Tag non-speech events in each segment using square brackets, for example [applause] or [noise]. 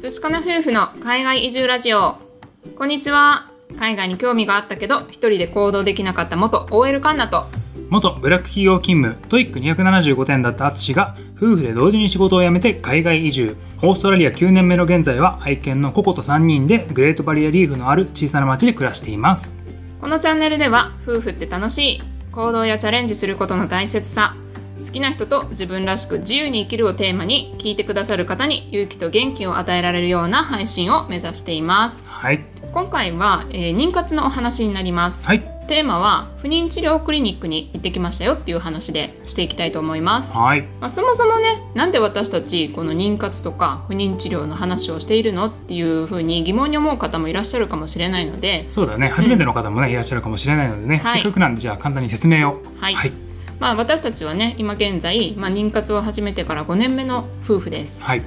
寿司かな夫婦の海外移住ラジオ。こんにちは。海外に興味があったけど一人で行動できなかった元 OL カンナと。元ブラック企業勤務 TOEIC 275点だった淳が夫婦で同時に仕事を辞めて海外移住。オーストラリア9年目の現在は愛犬のココと3人でグレートバリアリーフのある小さな町で暮らしています。このチャンネルでは夫婦って楽しい行動やチャレンジすることの大切さ好きな人と自分らしく自由に生きるをテーマに聞いてくださる方に勇気と元気を与えられるような配信を目指しています。はい。今回は、えー妊活のお話になります、はい。テーマは不妊治療クリニックに行ってきましたよっていう話でしていきたいと思います。はい。まあ、そもそもねなんで私たちこの妊活とか不妊治療の話をしているのっていうふうに疑問に思う方もいらっしゃるかもしれないので、そうだね。初めての方もね、いらっしゃるかもしれないのでね、はい。せっかくなんでじゃあ簡単に説明を。はい。はいまあ、私たちはね今現在、まあ、妊活を始めてから5年目の夫婦です。はい。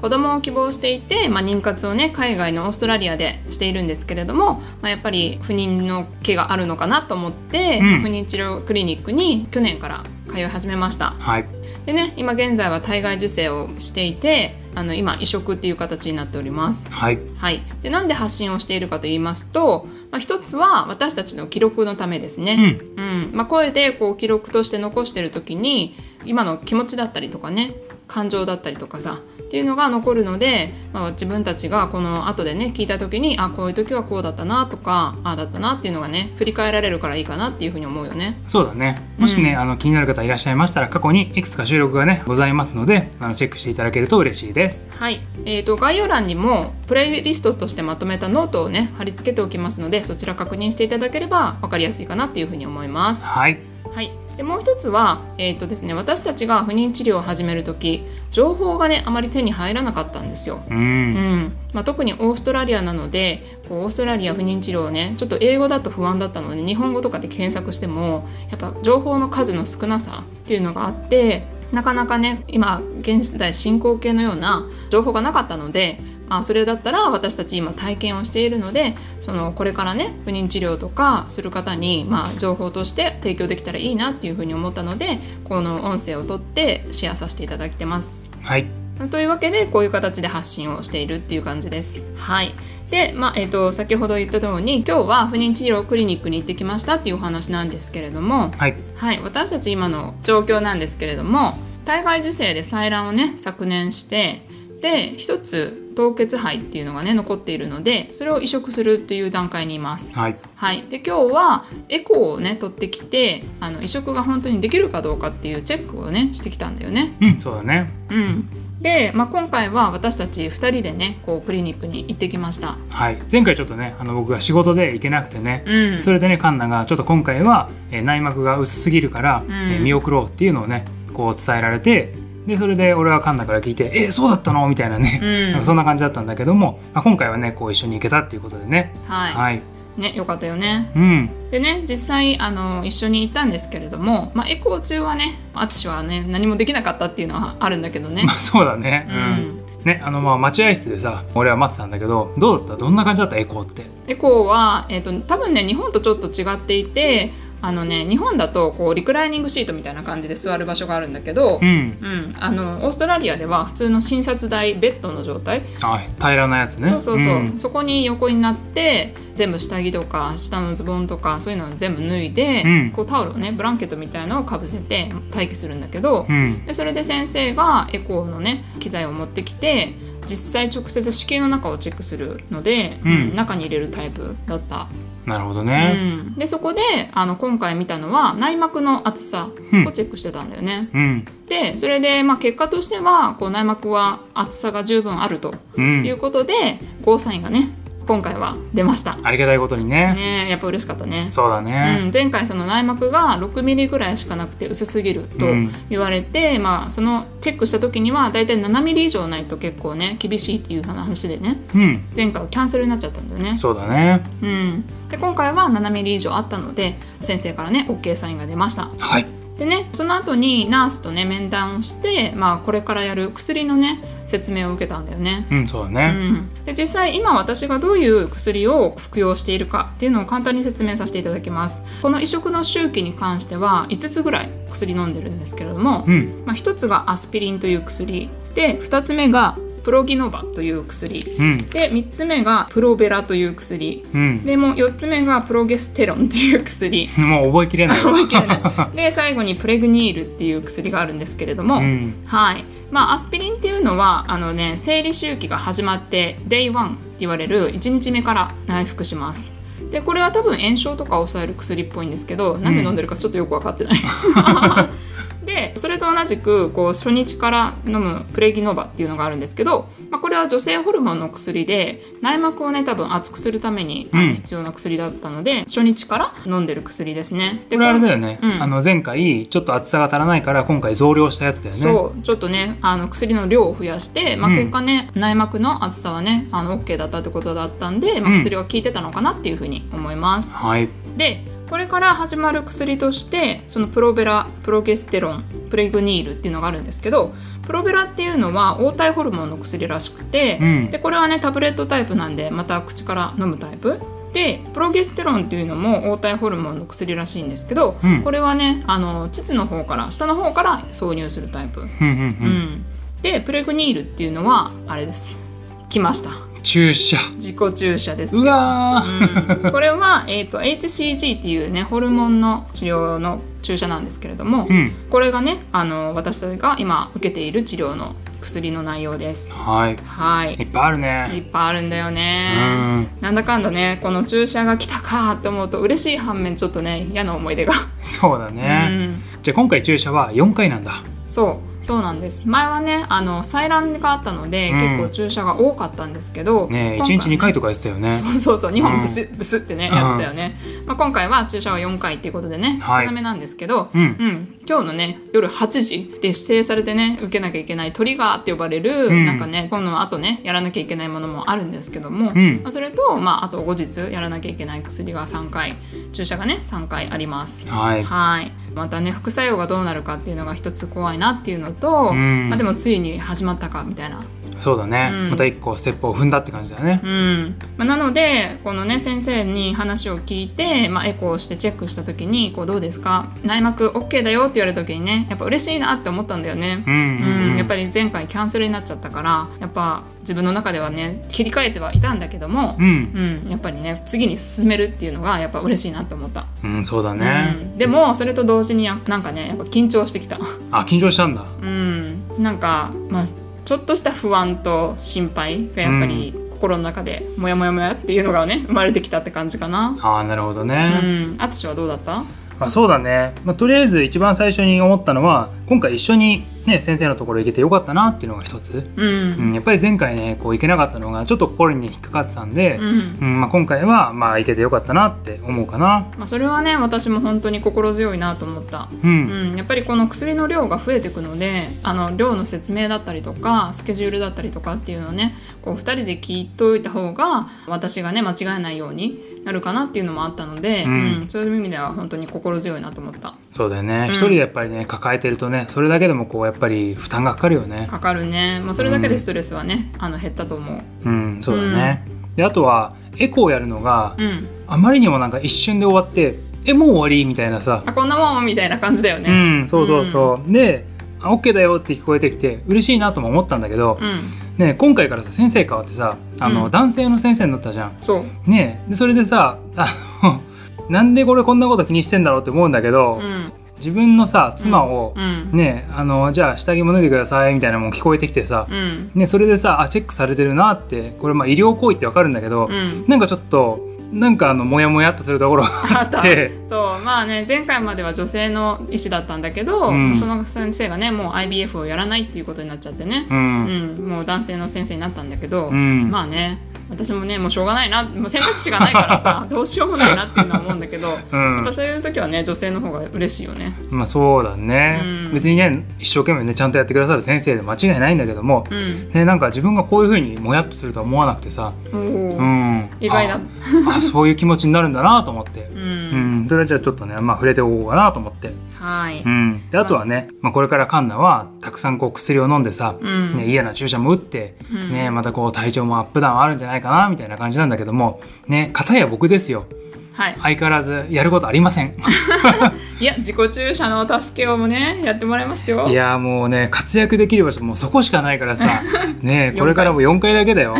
子供を希望していて、まあ、妊活をね海外のオーストラリアでしているんですけれども、まあ、やっぱり不妊の気があるのかなと思って、うん。不妊治療クリニックに去年から通い始めました。はい。でね今現在は体外受精をしていてあの今移植っていう形になっております。はい。はい、でなんで発信をしているかと言いますと、まあ、一つは私たちの記録のためですうね、ん。うん。まあ、声でこう記録として残してる時に今の気持ちだったりとかね感情だったりとかさっていうのが残るので、まあ、自分たちがこの後でね聞いた時にあこういう時はこうだったなとかああだったなっていうのがね振り返られるからいいかなっていうふうに思うよね。そうだね。もしね、うん。あの気になる方いらっしゃいましたら過去にいくつか収録がねございますのであのチェックしていただけると嬉しいです。はい、えー、と概要欄にもプレイリストとしてまとめたノートをね貼り付けておきますのでそちら確認していただければ分かりやすいかなっていうふうに思います。はい。はい、でもう一つは、えーとですね、私たちが不妊治療を始める時情報がねあまり手に入らなかったんですよ。ううんんまあ、特にオーストラリアなのでこうオーストラリア不妊治療をねちょっと英語だと不安だったので日本語とかで検索してもやっぱ情報の数の少なさっていうのがあってなかなかね今現在進行形のような情報がなかったので、まあ、それだったら私たち今体験をしているのでそのこれからね不妊治療とかする方に、まあ、情報として提供できたらいいなっていうふうに思ったのでこの音声を取ってシェアさせていただいてます。はいというわけでこういう形で発信をしているっていう感じです。はいで、まあえー、と先ほど言った通り今日は不妊治療クリニックに行ってきましたっていうお話なんですけれども、はいはい、私たち今の状況なんですけれども体外受精で採卵をね昨年してで一つ凍結肺っていうのがね残っているのでそれを移植するっていう段階にいます。はい。はい、で今日はエコーをね取ってきてあの移植が本当にできるかどうかっていうチェックをねしてきたんだよね。うんそうだね。うん、で、まあ、今回は私たち2人でねこうクリニックに行ってきました。はい。前回ちょっとねあの僕が仕事で行けなくてね、うん、それでねカンナがちょっと今回は、えー内膜が薄すぎるから、うん。えー見送ろうっていうのをねこう伝えられてでそれで俺はカンナから聞いて「えそうだったの?」みたいなね、うん。なんかそんな感じだったんだけども、まあ、今回はねこう一緒に行けたっていうことでね。はい、はい。ねよかったよね。うん。でね実際あの一緒に行ったんですけれども、まあ、エコー中はね淳はね何もできなかったっていうのはあるんだけどね。[laughs] まあ。そうだね。ううん、ん、ねあのまあ待合室でさ俺は待ってたんだけどどうだった？どんな感じだった？エコーって。エコーは、えー、と多分ね日本とちょっと違っていてあのね日本だとこうリクライニングシートみたいな感じで座る場所があるんだけど、うん。うん、あのオーストラリアでは普通の診察台ベッドの状態。あ平らなやつね。そうそうそう、ん。そこに横になって全部下着とか下のズボンとかそういうのを全部脱いで、うん。こうタオルをねブランケットみたいのをかぶせて待機するんだけど、うん。でそれで先生がエコーのね機材を持ってきて実際直接子宮の中をチェックするので、うん中に入れるタイプだった、なるほどうねん、でそこであの今回見たのは内膜の厚さうん。をチェックしてたんだよね。うん。でそれで、まあ、結果としてはこう内膜は厚さが十分あるとうん。いうことで、ゴーサインがね今回は出ました。ありがたいことにねねやっぱ嬉しかったね。そうだね、うん、前回その内膜が6ミリぐらいしかなくて薄すぎるとうん言われて、まあそのチェックした時にはだいたい7ミリ以上ないと結構ね厳しいっていう話でねうん、前回はキャンセルになっちゃったんだよね。そうだねうん、で今回は7ミリ以上あったので先生からね OK サインが出ました。はいでねその後にナースとね面談をして、まあ、これからやる薬のね説明を受けたんだよね。うんそうだうねん、で実際今私がどういう薬を服用しているかっていうのを簡単に説明させていただきます。この移植の周期に関しては5つぐらい薬飲んでるんですけれども、うん。まあ、1つがアスピリンという薬で2つ目がプロギノバという薬うん。で3つ目がプロベラという薬うん。でもう4つ目がプロゲステロンっていう薬 [laughs] もう覚えきれない。わ覚えきれない。[laughs] で最後にプレグニールっていう薬があるんですけれども、うん。はい。まあ、アスピリンっていうのはあの、ね、生理周期が始まって Day1 って言われる1日目から内服します。でこれは多分炎症とかを抑える薬っぽいんですけどなんで飲んでるかちょっとよく分かってない、[laughs] でそれと同じくこう初日から飲むプレギノバっていうのがあるんですけど、まあ、これは女性ホルモンの薬で内膜をね多分厚くするために必要な薬だったので、初日から飲んでる薬ですね。でこれあれだよね、うん。あの前回ちょっと厚さが足らないから今回増量したやつだよね。そうちょっとねあの薬の量を増やして、まあ、うん。結果ね、内膜の厚さはねあの OK だったってことだったんで、まあ、うん。薬は効いてたのかなっていうふうに思います。はい。でこれから始まる薬としてそのプロベラプロゲステロンプレグニールっていうのがあるんですけどプロベラっていうのは黄体ホルモンの薬らしくて、うん。でこれはねタブレットタイプなんでまた口から飲むタイプ。でプロゲステロンっていうのも黄体ホルモンの薬らしいんですけど、うん。これはねあの膣の方から下の方から挿入するタイプ。うん。でプレグニールっていうのはあれです。来ました注射。自己注射ですよ。うわー。うん、これは、えー、と HCG っていうねホルモンの治療の注射なんですけれども、うん。これがねあの私たちが今受けている治療の薬の内容です。はい。はい。いっぱいあるいねっぱいあるんだようねん。なんだかんだねこの注射が来たかって思うと嬉しい反面ちょっとね嫌な思い出が、そうだうね、ん。じゃあ今回注射は4回なんだ。そうそうなんです。前はねあの採卵があったので、うん。結構注射が多かったんですけど、ね今回1日2回とかやってたよね。そうそうそう2うん。本ブス、ブスってねうんやってたよね、まあ、今回は注射は4回っていうことでね少はい。なめなんですけど、うん。うん、今日のね夜8時で指定されてね受けなきゃいけないトリガーって呼ばれる、うん。なんかねこの後ねやらなきゃいけないものもあるんですけども、うん。まあ、それと、まあ、あと後日やらなきゃいけない薬が3回注射がね3回あります。はい。はい。またね副作用がどうなるかっていうのが一つ怖いなっていうのと、うん。まあ、でもついに始まったかみたいなそうだね、うん。また1個ステップを踏んだって感じだね。うん。まあ、なのでこのね先生に話を聞いて、まあ、エコーをしてチェックした時にこうどうですか？内膜 OK だよって言われた時にねやっぱ嬉しいなって思ったんだよね。うんうん、うん、やっぱり前回キャンセルになっちゃったからやっぱ自分の中ではね切り替えてはいたんだけども、うん、うん、やっぱりね次に進めるっていうのがやっぱ嬉しいなって思った、うん、そうだね、うん、でもそれと同時にやなんかねやっぱ緊張してきた。あ緊張したんだ。うん。なんかまあちょっとした不安と心配がやっぱり心の中でモヤモヤモヤっていうのがね生まれてきたって感じかな。ああなるほどうね、ん、あつしはどうだった？まあ、そうだね、まあ、とりあえず一番最初に思ったのは今回一緒に、ね、先生のところ行けてよかったなっていうのが一つ、うん、うん、やっぱり前回ねこう行けなかったのがちょっと心に引っかかってたんで、うん。うんまあ、今回はまあ行けてよかったなって思うかな。まあ、それはね私も本当に心強いなと思った。う、うんん、やっぱりこの薬の量が増えていくのであの量の説明だったりとかスケジュールだったりとかっていうのをねこう2人で聞いておいた方が私がね間違えないようになるかなっていうのもあったので、ううんんそういう意味では本当に心強いなと思った。そうだよね、うん。一人でやっぱりね抱えてるとねそれだけでもこうやっぱり負担がかかるよね。かかるね、まあ、それだけでストレスはね、あの減ったと思う。うんそうだね、であとはエコーやるのがうん、あまりにもなんか一瞬で終わってえもう終わりみたいなさ。あこんなもんみたいな感じだようね。んそうそうそう、であ OK だよって聞こえてきて嬉しいなとも思ったんだけど、うん、ね、今回からさ先生変わってさあの、うん。男性の先生になったじゃん。そう、ねでそれでさあの [laughs] なんでこれこんなこと気にしてんだろうって思うんだけど、うん、自分のさ妻を、うん、ねあのじゃあ下着も脱いでくださいみたいなのも聞こえてきてさ、うん、ね、それでさあチェックされてるなってこれまあ医療行為ってわかるんだけど、うん。なんかちょっとなんかあのモヤモヤっとするところがあったでそうまあね前回までは女性の医師だったんだけど、うん。その先生がねもう IBF をやらないっていうことになっちゃってね。う、うんん。もう男性の先生になったんだけど、うん。まあね私もねもうしょうがないな。もう選択肢がないからさ [laughs] どうしようもないなっていうのは思うんだけど、うん。やっぱそういう時はね女性の方が嬉しいよね。まあそうだね、うん。別にね一生懸命ねちゃんとやってくださる先生で間違いないんだけども、うん、ね、なんか自分がこういうふうにもやっとするとは思わなくてさ、うん、意外だ。ああそういう気持ちになるんだなと思って、[laughs] う、うんん、それはじゃあちょっとね、まあ、触れておこうかなと思って、はい、うん、であとはね、まあ、これからカンナはたくさんこう薬を飲んでさ、うん。ね、嫌な注射も打って、うん。ね、またこう体調もアップダウンあるんじゃないかなみたいな感じなんだけどもね片や僕ですよ。はい。相変わらずやることありません。[laughs] いや自己注射の助けをもねやってもらいますよ。いやもうね活躍できる場所もうそこしかないからさ [laughs] ね回。これからも4回だけだよ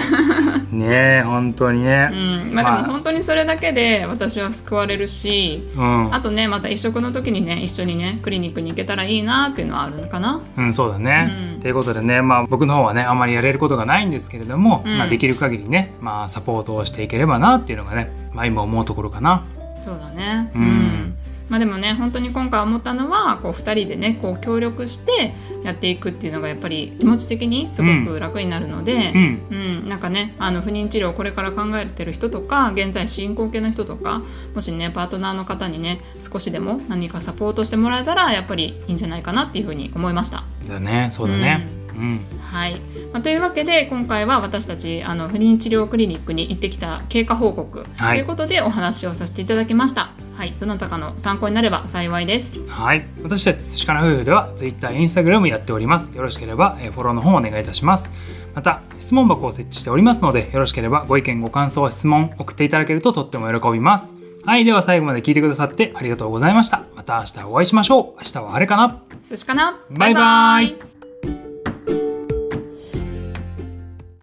ね本当にね。うん、まあでも本当にそれだけで私は救われるしうん、あとねまた移植の時にね一緒にねクリニックに行けたらいいなっていうのはあるのかな。うん、そうだね。うん。ということでね、まあ、僕の方はねあまりやれることがないんですけれども、うん。まあ、できる限りね、まあ、サポートをしていければなっていうのがね、まあ、今思うところかな。そうだね。うんまあでもね本当に今回思ったのはこう2人でねこう協力してやっていくっていうのがやっぱり気持ち的にすごく楽になるので、うん、うん、なんかねあの不妊治療をこれから考えてる人とか現在進行形の人とかもしねパートナーの方にね少しでも何かサポートしてもらえたらやっぱりいいんじゃないかなっていうふうに思いました。だね、そうだね。うん、はい、まあ、というわけで今回は私たちあの不妊治療クリニックに行ってきた経過報告はい。ということでお話をさせていただきました。はい、どなたかの参考になれば幸いです。はい、私たち寿司かな夫婦では Twitter、Instagram やっております。よろしければ、えーフォローの方お願いいたします。また、質問箱を設置しておりますので、よろしければご意見、ご感想、質問送っていただけるととっても喜びます。はい、では最後まで聞いてくださってありがとうございました。また明日お会いしましょう。明日は晴れかな寿司かなバイバイ